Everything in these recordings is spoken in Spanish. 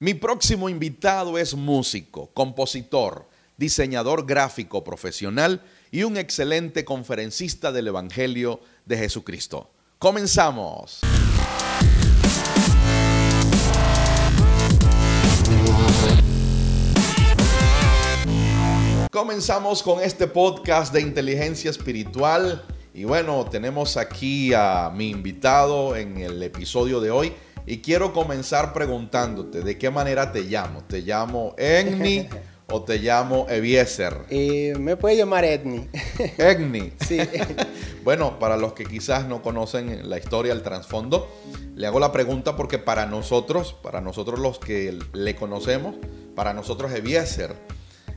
Mi próximo invitado es músico, compositor, diseñador gráfico profesional y un excelente conferencista del Evangelio de Jesucristo. Comenzamos. Comenzamos con este podcast de inteligencia espiritual y bueno, tenemos aquí a mi invitado en el episodio de hoy y quiero comenzar preguntándote, ¿de qué manera te llamo? ¿Te llamo Egni o te llamo Eviezer? Eh, me puede llamar Egni. Egni. Sí. bueno, para los que quizás no conocen la historia, el trasfondo, le hago la pregunta porque para nosotros, para nosotros los que le conocemos, para nosotros Eviezer,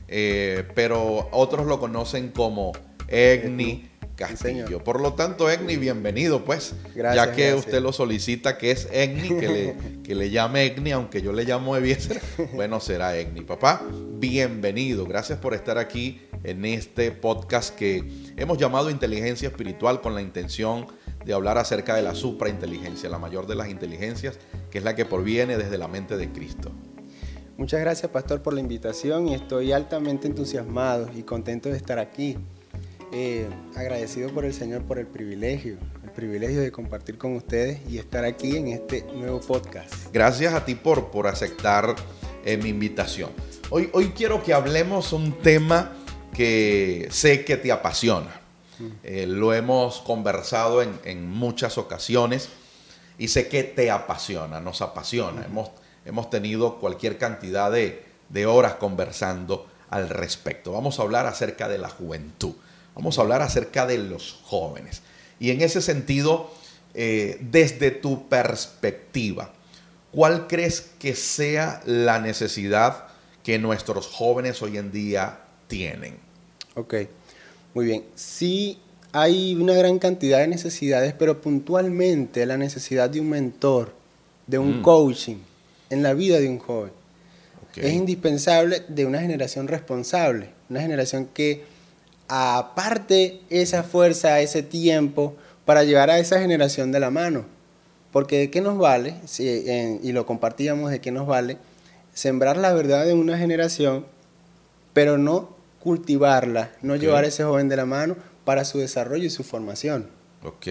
eh, pero otros lo conocen como Egni Castillo. Por lo tanto, Egni, bienvenido, pues. ya que usted lo solicita, que es Egni, que le, que le llame Egni, aunque yo le llamo Eviezer, bueno, será Egni. Papá, bienvenido. Gracias por estar aquí en este podcast que hemos llamado Inteligencia Espiritual con la intención de hablar acerca de la suprainteligencia, la mayor de las inteligencias, que es la que proviene desde la mente de Cristo. Muchas gracias, Pastor, por la invitación y estoy altamente entusiasmado y contento de estar aquí. Eh, agradecido por el Señor por el privilegio, el privilegio de compartir con ustedes y estar aquí en este nuevo podcast. Gracias a ti por, por aceptar eh, mi invitación. Hoy, hoy quiero que hablemos un tema que sé que te apasiona. Mm. Eh, lo hemos conversado en, en, muchas ocasiones y sé que te apasiona, nos apasiona. Hemos, hemos tenido cualquier cantidad de, de horas conversando al respecto. Vamos a hablar acerca de la juventud. Vamos a hablar acerca de los jóvenes. Y en ese sentido, eh, desde tu perspectiva, ¿cuál crees que sea la necesidad que nuestros jóvenes hoy en día tienen? Ok, muy bien. Sí hay una gran cantidad de necesidades, pero puntualmente la necesidad de un mentor, de un mm. coaching en la vida de un joven. Es indispensable de una generación responsable, una generación que aparte esa fuerza, ese tiempo para llevar a esa generación de la mano. Porque de qué nos vale, y lo compartíamos, de qué nos vale sembrar la verdad en una generación, pero no cultivarla, no llevar a ese joven de la mano para su desarrollo y su formación. Ok,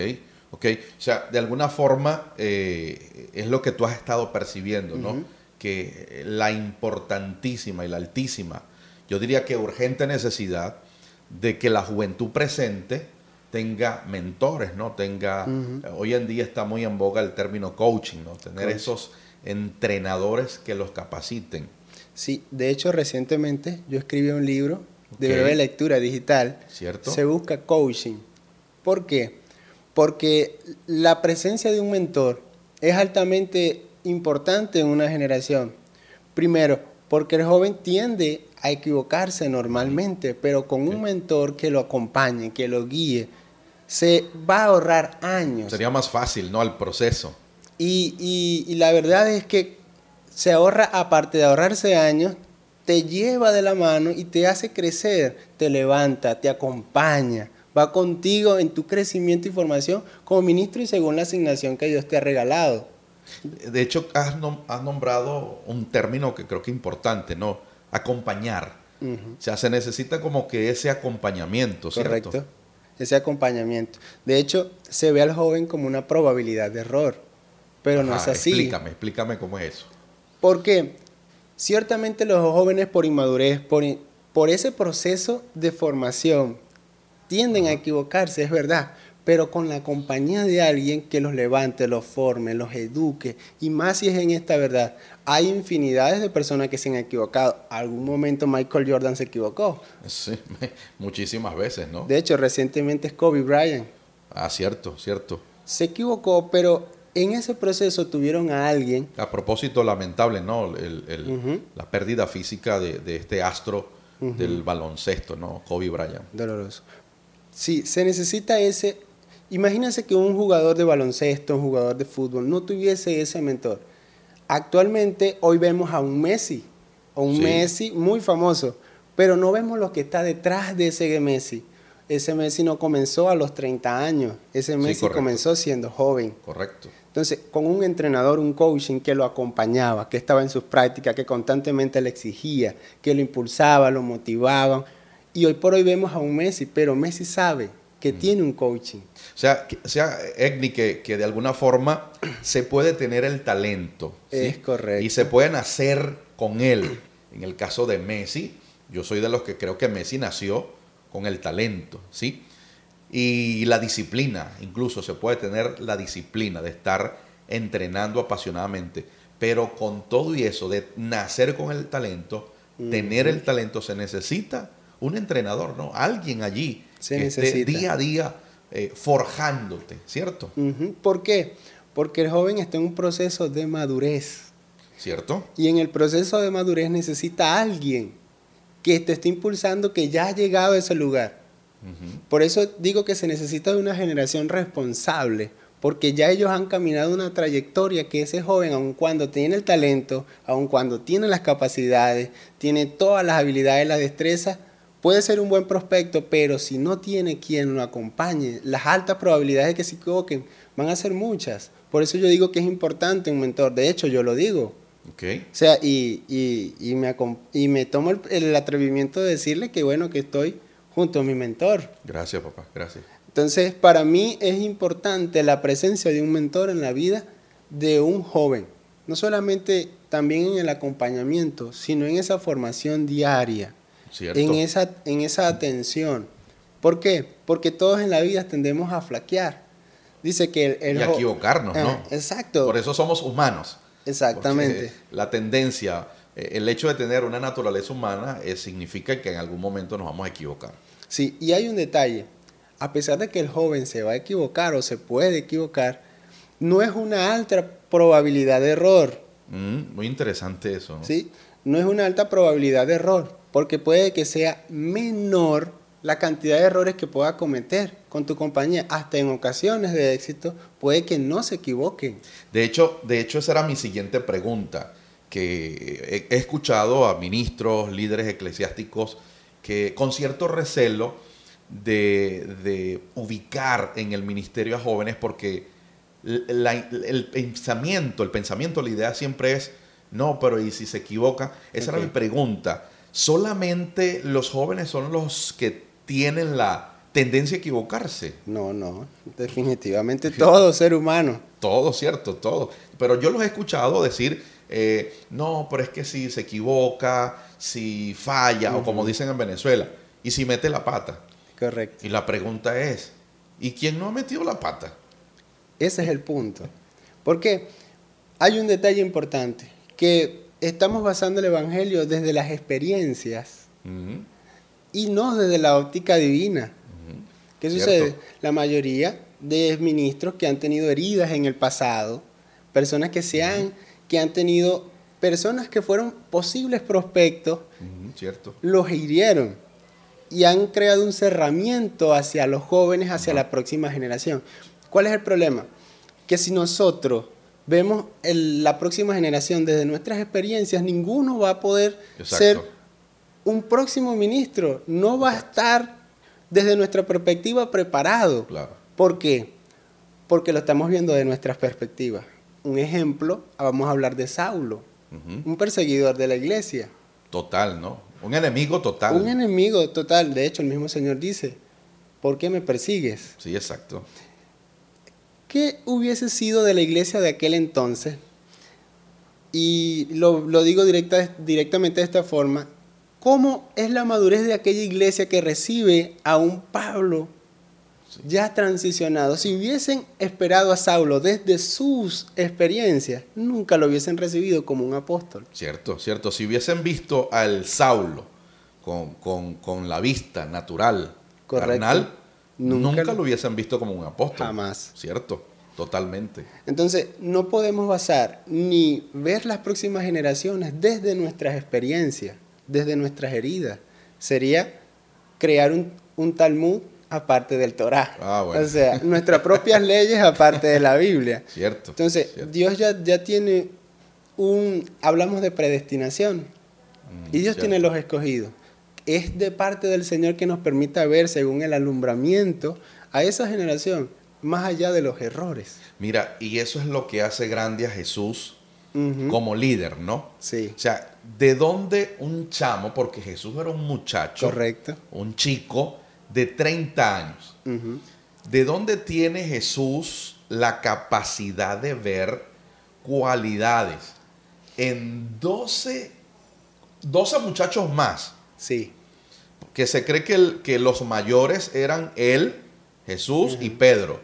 ok. O sea, de alguna forma eh, es lo que tú has estado percibiendo, ¿no? Que la importantísima y la altísima, yo diría que urgente necesidad de que la juventud presente tenga mentores, ¿no? Tenga, hoy en día está muy en boga el término coaching, ¿no? Tener esos entrenadores que los capaciten. Sí, de hecho recientemente yo escribí un libro de breve lectura digital. ¿Cierto? Se busca coaching. ¿Por qué? Porque la presencia de un mentor es altamente importante en una generación. Primero, porque el joven tiende a equivocarse normalmente, pero con un mentor que lo acompañe, que lo guíe, se va a ahorrar años. Sería más fácil, ¿no? El proceso. Y, y, la verdad es que se ahorra, aparte de ahorrarse años, te lleva de la mano y te hace crecer, te levanta, te acompaña, va contigo en tu crecimiento y formación como ministro y según la asignación que Dios te ha regalado. De hecho, has, has nombrado un término que creo que es importante, ¿no? Acompañar. O sea, se necesita como que ese acompañamiento, ¿cierto? Correcto, ese acompañamiento. De hecho, se ve al joven como una probabilidad de error, pero no es así. Explícame, explícame cómo es eso. Porque ciertamente los jóvenes por inmadurez, por, por ese proceso de formación, tienden a equivocarse, es verdad, pero con la compañía de alguien que los levante, los forme, los eduque, y más si es en esta verdad. Hay infinidades de personas que se han equivocado. Algún momento Michael Jordan se equivocó. Sí, muchísimas veces, ¿no? De hecho, recientemente es Kobe Bryant. Ah, cierto, cierto. Se equivocó, pero en ese proceso tuvieron a alguien. A propósito, lamentable, ¿no? La pérdida física de, este astro del baloncesto, ¿no? Kobe Bryant. Doloroso. Sí, se necesita ese. Imagínense que un jugador de baloncesto, un jugador de fútbol, no tuviese ese mentor Actualmente hoy vemos a un Messi, o un Messi muy famoso, pero no vemos lo que está detrás de ese Messi. Ese Messi no comenzó a los 30 años, ese Messi comenzó siendo joven. Correcto. Entonces, con un entrenador, un coaching que lo acompañaba, que estaba en sus prácticas, que constantemente le exigía, que lo impulsaba, lo motivaba. Y hoy por hoy vemos a un Messi, pero Messi sabe que tiene un coaching. O sea, que, sea Egni, que, que, de alguna forma se puede tener el talento. Es correcto. Y se pueden hacer con él. En el caso de Messi, yo soy de los que creo que Messi nació con el talento, ¿sí? Y la disciplina, incluso se puede tener la disciplina de estar entrenando apasionadamente, pero con todo y eso de nacer con el talento, tener el talento, se necesita un entrenador, ¿no? Alguien allí que esté día a día eh, forjándote, ¿cierto? ¿Por qué? Porque el joven está en un proceso de madurez. ¿Cierto? Y en el proceso de madurez necesita alguien que te esté impulsando que ya ha llegado a ese lugar por eso digo que se necesita de una generación responsable, porque ya ellos han caminado una trayectoria que ese joven, aun cuando tiene el talento, aun cuando tiene las capacidades, tiene todas las habilidades, la destreza, puede ser un buen prospecto, pero si no tiene quien lo acompañe, las altas probabilidades de que se equivoquen van a ser muchas. Por eso yo digo que es importante un mentor. De hecho, yo lo digo. Okay. O sea, y, y, me, y me tomo el atrevimiento de decirle que bueno, que estoy junto a mi mentor. Gracias, papá, gracias. Entonces, para mí es importante la presencia de un mentor en la vida de un joven. No solamente también en el acompañamiento, sino en esa formación diaria, en esa, en esa atención. ¿Por qué? Porque todos en la vida tendemos a flaquear. Dice que el... y a equivocarnos, ¿no? Ah, exacto. Por eso somos humanos. Exactamente. la tendencia eh, el hecho de tener una naturaleza humana eh, significa que en algún momento nos vamos a equivocar. Sí, y hay un detalle. A pesar de que el joven se va a equivocar o se puede equivocar, no es una alta probabilidad de error. Mm, muy interesante eso. ¿no? Sí, no es una alta probabilidad de error, porque puede que sea menor la cantidad de errores que pueda cometer con tu compañía. Hasta en ocasiones de éxito puede que no se equivoquen. De hecho, de hecho esa era mi siguiente pregunta que he escuchado a ministros, líderes eclesiásticos, que con cierto recelo de, ubicar en el ministerio a jóvenes porque el pensamiento, el pensamiento, la idea siempre es, no, pero ¿y si se equivoca? Esa era mi pregunta. ¿Solamente los jóvenes son los que tienen la tendencia a equivocarse? No, no, definitivamente todo ser humano. Todo, cierto, todo. Pero yo los he escuchado decir eh, no, pero es que si se equivoca, si falla, o como dicen en Venezuela, y si mete la pata. Correcto. Y la pregunta es, ¿y quién no ha metido la pata? Ese es el punto. Porque hay un detalle importante, que estamos basando el Evangelio desde las experiencias y no desde la óptica divina. ¿Qué sucede? La mayoría de ministros que han tenido heridas en el pasado, personas que se han que han tenido personas que fueron posibles prospectos, cierto. los hirieron y han creado un cerramiento hacia los jóvenes, hacia la próxima generación. ¿Cuál es el problema? Que si nosotros vemos la próxima generación desde nuestras experiencias, ninguno va a poder ser un próximo ministro, no va a estar desde nuestra perspectiva preparado. ¿Por qué? Porque lo estamos viendo de nuestras perspectivas un ejemplo, vamos a hablar de Saulo, un perseguidor de la iglesia. Total, ¿no? Un enemigo total. Un enemigo total. De hecho, el mismo Señor dice, ¿por qué me persigues? Sí, exacto. ¿Qué hubiese sido de la iglesia de aquel entonces? Y lo, digo directa, directamente de esta forma. ¿Cómo es la madurez de aquella iglesia que recibe a un Pablo ya transicionado, si hubiesen esperado a Saulo desde sus experiencias, nunca lo hubiesen recibido como un apóstol. Cierto, cierto. Si hubiesen visto al Saulo con, la vista natural, carnal, nunca, lo hubiesen visto como un apóstol. Jamás. Cierto, totalmente. Entonces, no podemos basar ni ver las próximas generaciones desde nuestras experiencias, desde nuestras heridas. Sería crear un, un Talmud aparte del Torah. Ah, o sea, nuestras propias leyes aparte de la Biblia. Cierto. Entonces, Dios ya, ya tiene un, hablamos de predestinación, mm, y Dios tiene los escogidos. Es de parte del Señor que nos permita ver según el alumbramiento a esa generación más allá de los errores. Mira, y eso es lo que hace grande a Jesús como líder, ¿no? Sí, O sea, ¿de dónde un chamo? Porque Jesús era un muchacho, correcto. un chico de 30 años. ¿De dónde tiene Jesús la capacidad de ver cualidades en 12, 12 muchachos más? Sí, Que se cree que, el- que los mayores eran él, Jesús y Pedro,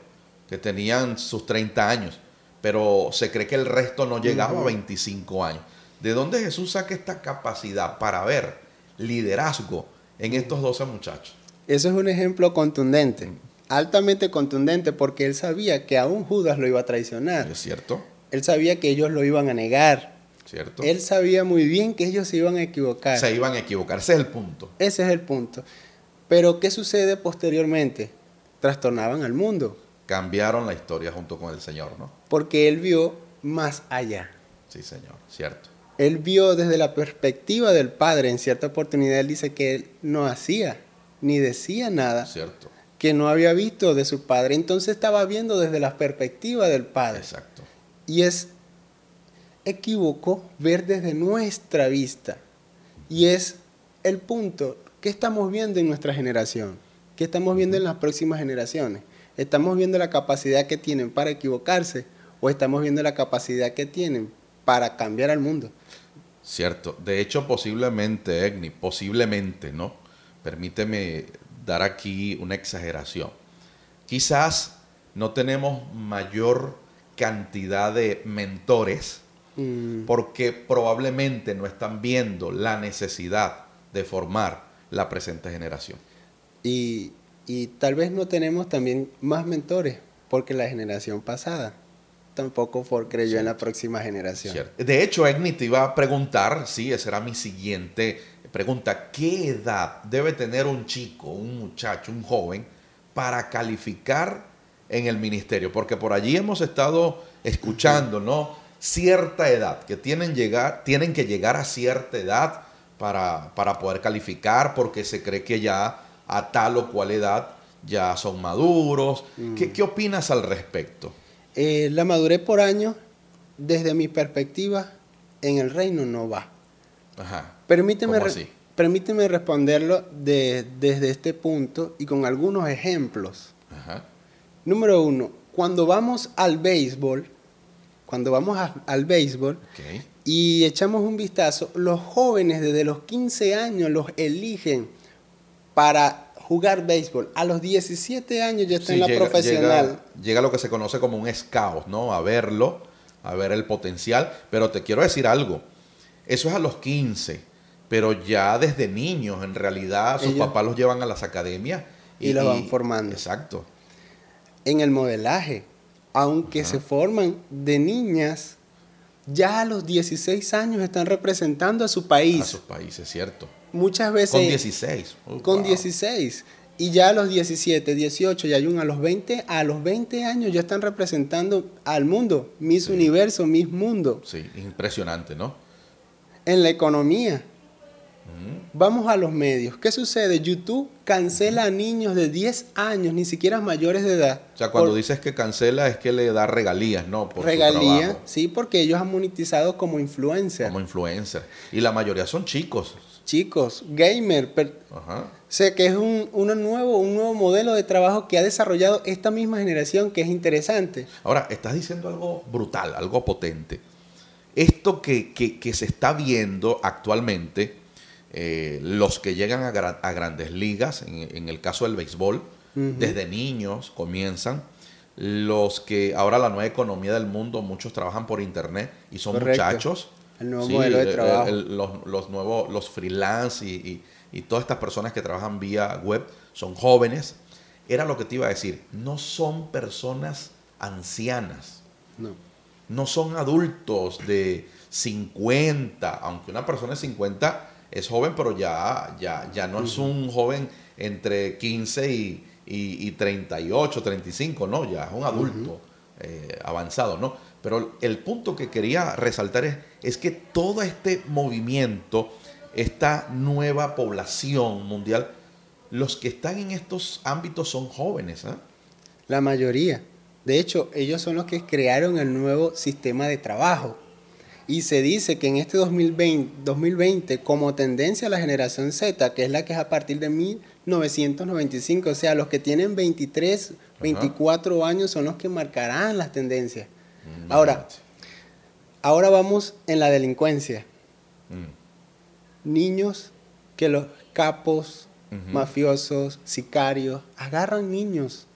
que tenían sus 30 años, pero se cree que el resto no llegaba a 25 años. ¿De dónde Jesús saca esta capacidad para ver liderazgo en estos 12 muchachos? eso es un ejemplo contundente, altamente contundente, porque él sabía que aún Judas lo iba a traicionar. ¿Es cierto? Él sabía que ellos lo iban a negar. ¿Cierto? Él sabía muy bien que ellos se iban a equivocar. Se iban a equivocar. Ese es el punto. Ese es el punto. Pero ¿qué sucede posteriormente? Trastornaban al mundo, Cambiaron la historia junto con el Señor, ¿no? porque él vio más allá. Sí, Señor, cierto. Él vio desde la perspectiva del Padre. En cierta oportunidad él dice que él no hacía ni decía nada Cierto. que no había visto de su Padre. Entonces estaba viendo desde la perspectiva del Padre. Exacto. Y es equívoco ver desde nuestra vista. Y es el punto que estamos viendo en nuestra generación, que estamos viendo en las próximas generaciones. Estamos viendo la capacidad que tienen para equivocarse o estamos viendo la capacidad que tienen para cambiar al mundo. Cierto. De hecho, posiblemente, Egni, posiblemente, ¿no? Permíteme dar aquí una exageración. Quizás no tenemos mayor cantidad de mentores Mm, porque probablemente no están viendo la necesidad de formar la presente generación. y, y tal vez no tenemos también más mentores porque la generación pasada tampoco creyó en la próxima generación. Cierto. De hecho, Egni te iba a preguntar, sí, esa era mi siguiente pregunta, ¿qué edad debe tener un chico, un muchacho, un joven para calificar en el ministerio? Porque por allí hemos estado escuchando, ¿no? Cierta edad, que tienen, llegar, tienen que llegar a cierta edad para, para poder calificar, porque se cree que ya a tal o cual edad ya son maduros. ¿Qué, qué opinas al respecto? Eh, la madurez por año, desde mi perspectiva, en el reino no va. Ajá. Permíteme, permíteme responderlo de- desde este punto y con algunos ejemplos. Ajá. Número uno, cuando vamos al béisbol, cuando vamos a- al béisbol y echamos un vistazo, los jóvenes desde los 15 años los eligen para jugar béisbol. A los 17 años ya está Sí, en la llega- profesional. Llega, llega lo que se conoce como un scout, ¿no? A verlo, a ver el potencial. Pero te quiero decir algo. Eso es a los 15. Pero ya desde niños, en realidad, sus Ellos- papás los llevan a las academias. Y los van formando. Exacto. en el modelaje, aunque se forman de niñas, ya a los 16 años están representando a su país. A sus países, cierto. Muchas veces Con 16. Uh, con wow. 16 y ya a los 17, 18 y hay un a los 20, a los 20 años ya están representando al mundo, Miss Universo, Miss Mundo, Sí, impresionante, ¿no? en la economía. Vamos a los medios. ¿Qué sucede? YouTube cancela a niños de 10 años, ni siquiera mayores de edad. O sea, cuando por dices que cancela es que le da regalías, ¿no? Por su regalía, trabajo sí, porque ellos han monetizado como influencer. como influencer. Y la mayoría son chicos. Chicos, gamer, per- Ajá. sé que es un, uno nuevo, un nuevo modelo de trabajo que ha desarrollado esta misma generación que es interesante. Ahora, estás diciendo algo brutal, algo potente. Esto que, que- que se está viendo actualmente, eh, los que llegan a, gra- a grandes ligas, en, en el caso del béisbol, desde niños comienzan, los que ahora la nueva economía del mundo, muchos trabajan por internet y son Correcto. muchachos. El nuevo modelo de el- trabajo. el- los, los nuevos, los freelance y, y- y todas estas personas que trabajan vía web son jóvenes. Era lo que te iba a decir, no son personas ancianas, No. no son adultos de 50, aunque una persona de 50 es joven, pero ya, ya, ya no es un joven entre 15 y, y- y 38, 35, no, ya es un adulto eh, avanzado, ¿no? Pero el punto que quería resaltar es, es que todo este movimiento, esta nueva población mundial, los que están en estos ámbitos son jóvenes, ¿ah? La mayoría. De hecho, ellos son los que crearon el nuevo sistema de trabajo. Y se dice que en este 2020, 2020, como tendencia a la generación Z, que es la que es a partir de 1995, o sea, los que tienen 23, 24 años son los que marcarán las tendencias. Mm, ahora, ahora vamos en la delincuencia. Mm. Niños que los capos, mafiosos, sicarios, agarran niños.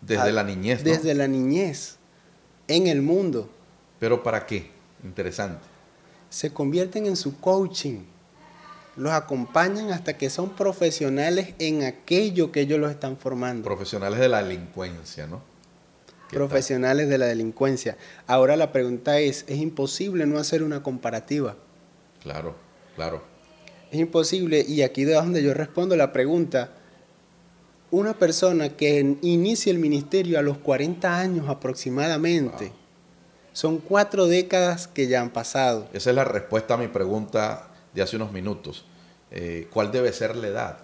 Desde la niñez. Desde la niñez, en el mundo. ¿Pero para qué? Interesante. Se convierten en su coaching. Los acompañan hasta que son profesionales en aquello que ellos los están formando. Profesionales de la delincuencia, ¿no? Profesionales de la delincuencia. Ahora la pregunta es, ¿es imposible no hacer una comparativa? Claro, claro. Es imposible, y aquí de donde yo respondo la pregunta, una persona que inicia el ministerio a los 40 años aproximadamente, son cuatro décadas que ya han pasado. Esa es la respuesta a mi pregunta de hace unos minutos. Eh, ¿Cuál debe ser la edad?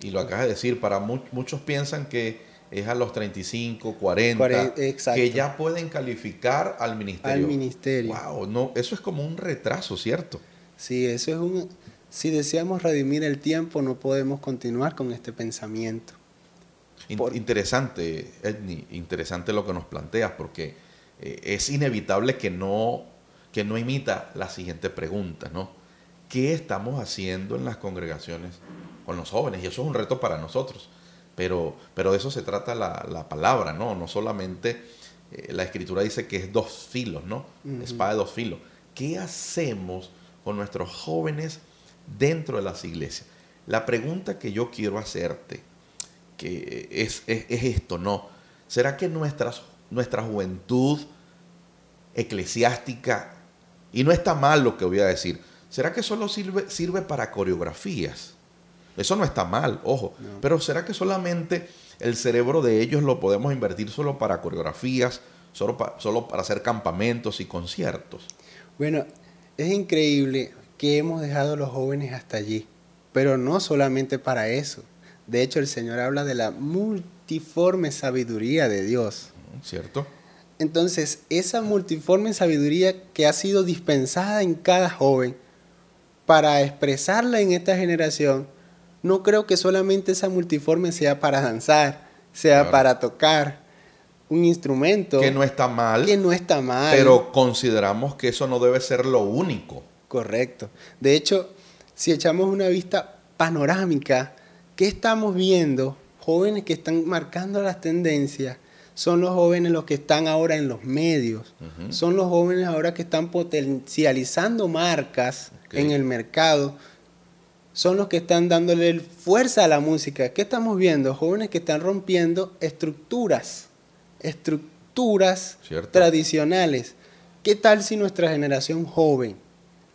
Y lo acabas de decir, para muchos piensan que es a los 35, 40, que ya pueden calificar al ministerio. Al ministerio. Wow, no, eso es como un retraso, ¿cierto? Sí, eso es un si deseamos redimir el tiempo, no podemos continuar con este pensamiento. Interesante, Edni, interesante lo que nos planteas, porque eh, es inevitable que no, que no imita la siguiente pregunta, ¿no? ¿Qué estamos haciendo en las congregaciones con los jóvenes? Y eso es un reto para nosotros. Pero, pero de eso se trata la, palabra, ¿no? No solamente eh, la escritura dice que es dos filos, ¿no? Espada de dos filos. ¿Qué hacemos con nuestros jóvenes dentro de las iglesias? La pregunta que yo quiero hacerte que es, es, esto, ¿no? ¿Será que nuestras, nuestra juventud eclesiástica, y no está mal lo que voy a decir, ¿será que solo sirve, sirve para coreografías? Eso no está mal, ojo, pero ¿será que solamente el cerebro de ellos lo podemos invertir solo para coreografías, solo, solo para hacer campamentos y conciertos? Bueno, es increíble que hemos dejado a los jóvenes hasta allí, pero no solamente para eso. De hecho, el Señor habla de la multiforme sabiduría de Dios. ¿Cierto? Entonces, esa multiforme sabiduría que ha sido dispensada en cada joven para expresarla en esta generación, no creo que solamente esa multiforme sea para danzar, sea para tocar un instrumento. Que no está mal. Que no está mal. Pero consideramos que eso no debe ser lo único. Correcto. De hecho, si echamos una vista panorámica ¿Qué estamos viendo? Jóvenes que están marcando las tendencias. Son los jóvenes los que están ahora en los medios. Son los jóvenes ahora que están potencializando marcas en el mercado. Son los que están dándole fuerza a la música. ¿Qué estamos viendo? Jóvenes que están rompiendo estructuras. Estructuras tradicionales. ¿Qué tal si nuestra generación joven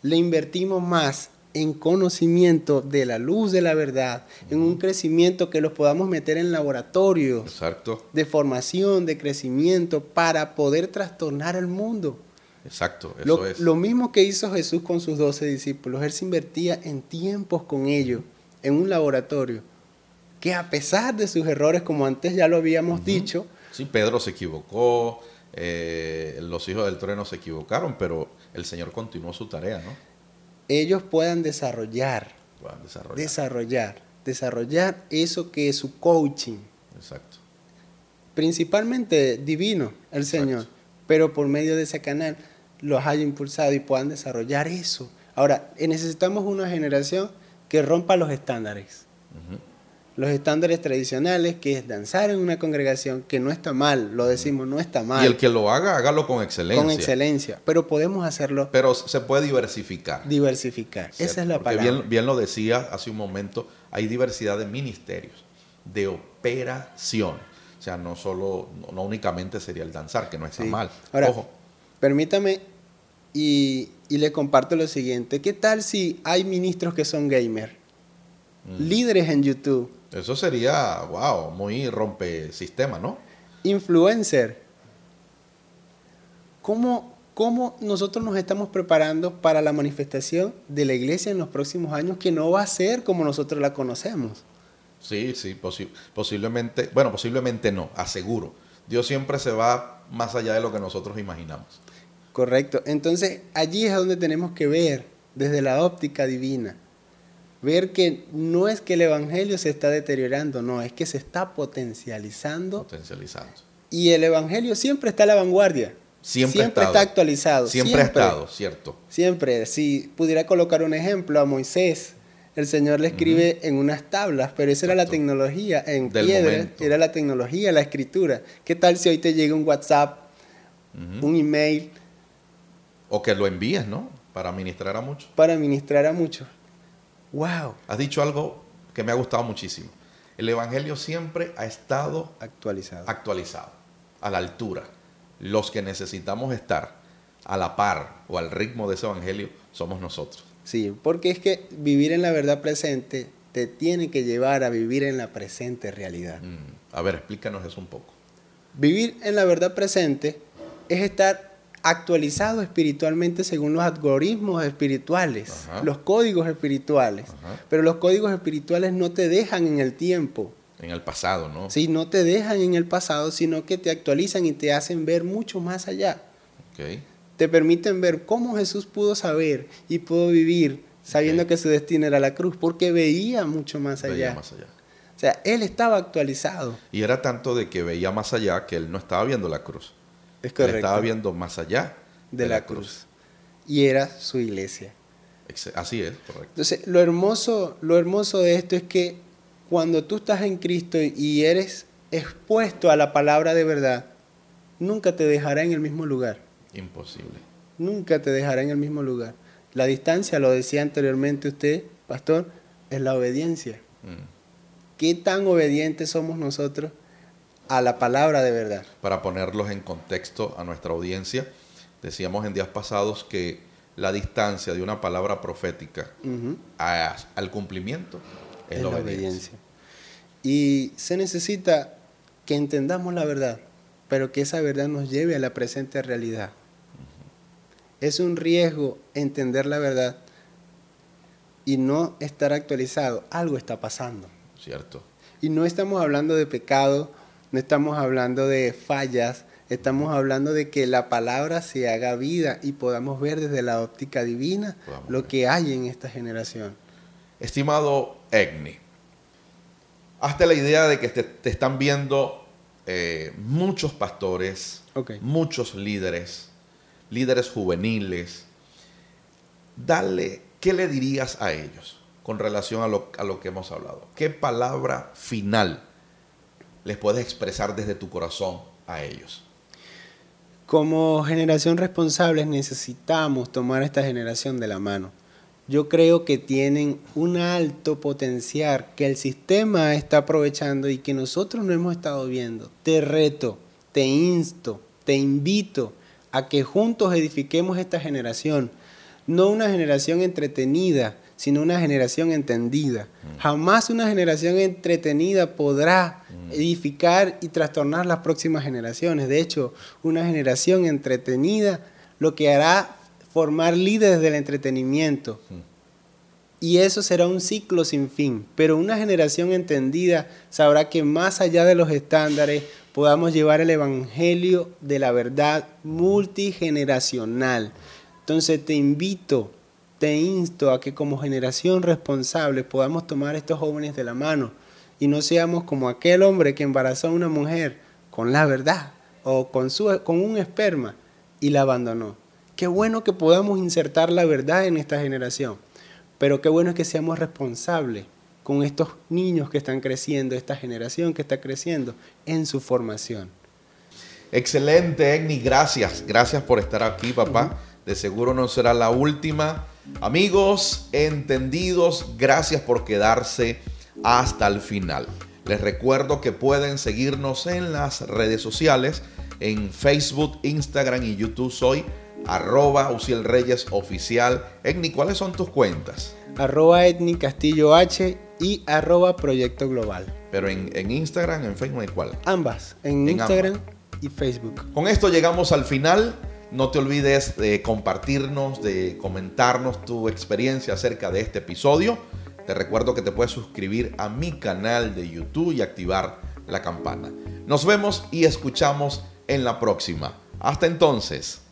le invertimos más en conocimiento de la luz de la verdad, en un crecimiento que los podamos meter en laboratorios Exacto. de formación, de crecimiento, para poder trastornar el mundo. Exacto, eso lo, es. Lo mismo que hizo Jesús con sus doce discípulos, Él se invertía en tiempos con ellos, en un laboratorio, que a pesar de sus errores, como antes ya lo habíamos dicho, Sí, Pedro se equivocó, eh, los hijos del trueno se equivocaron, pero el Señor continuó su tarea, ¿no? Ellos puedan desarrollar, desarrollar, desarrollar, eso que es su coaching. Exacto. Principalmente divino, el Señor, pero por medio de ese canal los haya impulsado y puedan desarrollar eso. Ahora, necesitamos una generación que rompa los estándares los estándares tradicionales, que es danzar en una congregación, que no está mal, lo decimos, no está mal. Y el que lo haga, hágalo con excelencia. Con excelencia, pero podemos hacerlo. Pero se puede diversificar. Diversificar, esa es la Porque palabra. Bien, bien lo decía hace un momento, hay diversidad de ministerios, de operación. O sea, no solo, no, únicamente sería el danzar, que no está mal. Ahora, Ojo. Permítame y, y le comparto lo siguiente. ¿Qué tal si hay ministros que son gamer? Mm. Líderes en YouTube eso sería, wow, muy rompe sistema, ¿no? Influencer. ¿Cómo, ¿Cómo nosotros nos estamos preparando para la manifestación de la iglesia en los próximos años que no va a ser como nosotros la conocemos? Sí, sí, posiblemente, bueno, posiblemente no, aseguro. Dios siempre se va más allá de lo que nosotros imaginamos. Correcto. Entonces, allí es donde tenemos que ver desde la óptica divina. Ver que no es que el Evangelio se está deteriorando, no, es que se está potencializando. Potencializando. Y el Evangelio siempre está a la vanguardia. Siempre, está actualizado. Siempre, ha estado, cierto. Siempre. Si pudiera colocar un ejemplo a Moisés, el Señor le escribe en unas tablas, pero esa era la tecnología en piedra, era la tecnología, la escritura. ¿Qué tal si hoy te llega un WhatsApp, un email? O que lo envíes, ¿no? Para ministrar a muchos. Para ministrar a muchos. ¡Wow! Has dicho algo que me ha gustado muchísimo. El Evangelio siempre ha estado actualizado. Actualizado, a la altura. Los que necesitamos estar a la par o al ritmo de ese Evangelio somos nosotros. Sí, porque es que vivir en la verdad presente te tiene que llevar a vivir en la presente realidad. Mm, a ver, explícanos eso un poco. Vivir en la verdad presente es estar actualizado espiritualmente según los algoritmos espirituales, los códigos espirituales. Pero los códigos espirituales no te dejan en el tiempo. En el pasado, ¿no? Sí, no te dejan en el pasado, sino que te actualizan y te hacen ver mucho más allá. Okay te permiten ver cómo Jesús pudo saber y pudo vivir sabiendo que su destino era la cruz, porque veía mucho más allá. Veía más allá. O sea, él estaba actualizado. Y era tanto de que veía más allá que él no estaba viendo la cruz. Es correcto. Estaba viendo más allá de, la, cruz. Y era su iglesia. Así es, correcto. Entonces, lo hermoso, lo hermoso de esto es que cuando tú estás en Cristo y eres expuesto a la palabra de verdad, nunca te dejará en el mismo lugar. Imposible. Nunca te dejará en el mismo lugar. La distancia, lo decía anteriormente usted, pastor, es la obediencia. Mm. ¿Qué tan obedientes somos nosotros a la palabra de verdad? Para ponerlos en contexto a nuestra audiencia, decíamos en días pasados que la distancia de una palabra profética al cumplimiento es, la, obediencia. Y se necesita que entendamos la verdad, pero que esa verdad nos lleve a la presente realidad. Es un riesgo entender la verdad y no estar actualizado. Algo está pasando. Cierto. Y no estamos hablando de pecado, no estamos hablando de fallas, estamos hablando de que la palabra se haga vida y podamos ver desde la óptica divina lo que hay en esta generación. Estimado Egni, hazte la idea de que te, están viendo eh, muchos pastores, muchos líderes, líderes juveniles, dale, ¿qué le dirías a ellos con relación a lo, a lo que hemos hablado? ¿Qué palabra final les puedes expresar desde tu corazón a ellos? Como generación responsable necesitamos tomar esta generación de la mano. Yo creo que tienen un alto potencial que el sistema está aprovechando y que nosotros no hemos estado viendo. Te reto, te insto, te invito a que juntos edifiquemos esta generación. No una generación entretenida, sino una generación entendida. Mm. Jamás una generación entretenida podrá mm. edificar y trastornar las próximas generaciones. De hecho, una generación entretenida lo que hará formar líderes del entretenimiento. Mm. Y eso será un ciclo sin fin. Pero una generación entendida sabrá que más allá de los estándares, podamos llevar el Evangelio de la verdad multigeneracional. Entonces te invito, te insto a que como generación responsable podamos tomar a estos jóvenes de la mano y no seamos como aquel hombre que embarazó a una mujer con la verdad o con, su, con un esperma y la abandonó. Qué bueno que podamos insertar la verdad en esta generación, pero qué bueno es que seamos responsables con estos niños que están creciendo, esta generación que está creciendo en su formación. Excelente, Egni, gracias. Gracias por estar aquí, papá. De seguro no será la última. Amigos, entendidos, gracias por quedarse hasta el final. Les recuerdo que pueden seguirnos en las redes sociales, en Facebook, Instagram y YouTube. Soy arroba Uciel Reyes Oficial. Egni, ¿cuáles son tus cuentas? Arroba Etni Castillo H y arroba Proyecto Global. Pero en, Instagram, en Facebook, ¿y cuál? Ambas, en, Instagram y Facebook. Con esto llegamos al final. No te olvides de compartirnos, de comentarnos tu experiencia acerca de este episodio. Te recuerdo que te puedes suscribir a mi canal de YouTube y activar la campana. Nos vemos y escuchamos en la próxima. Hasta entonces.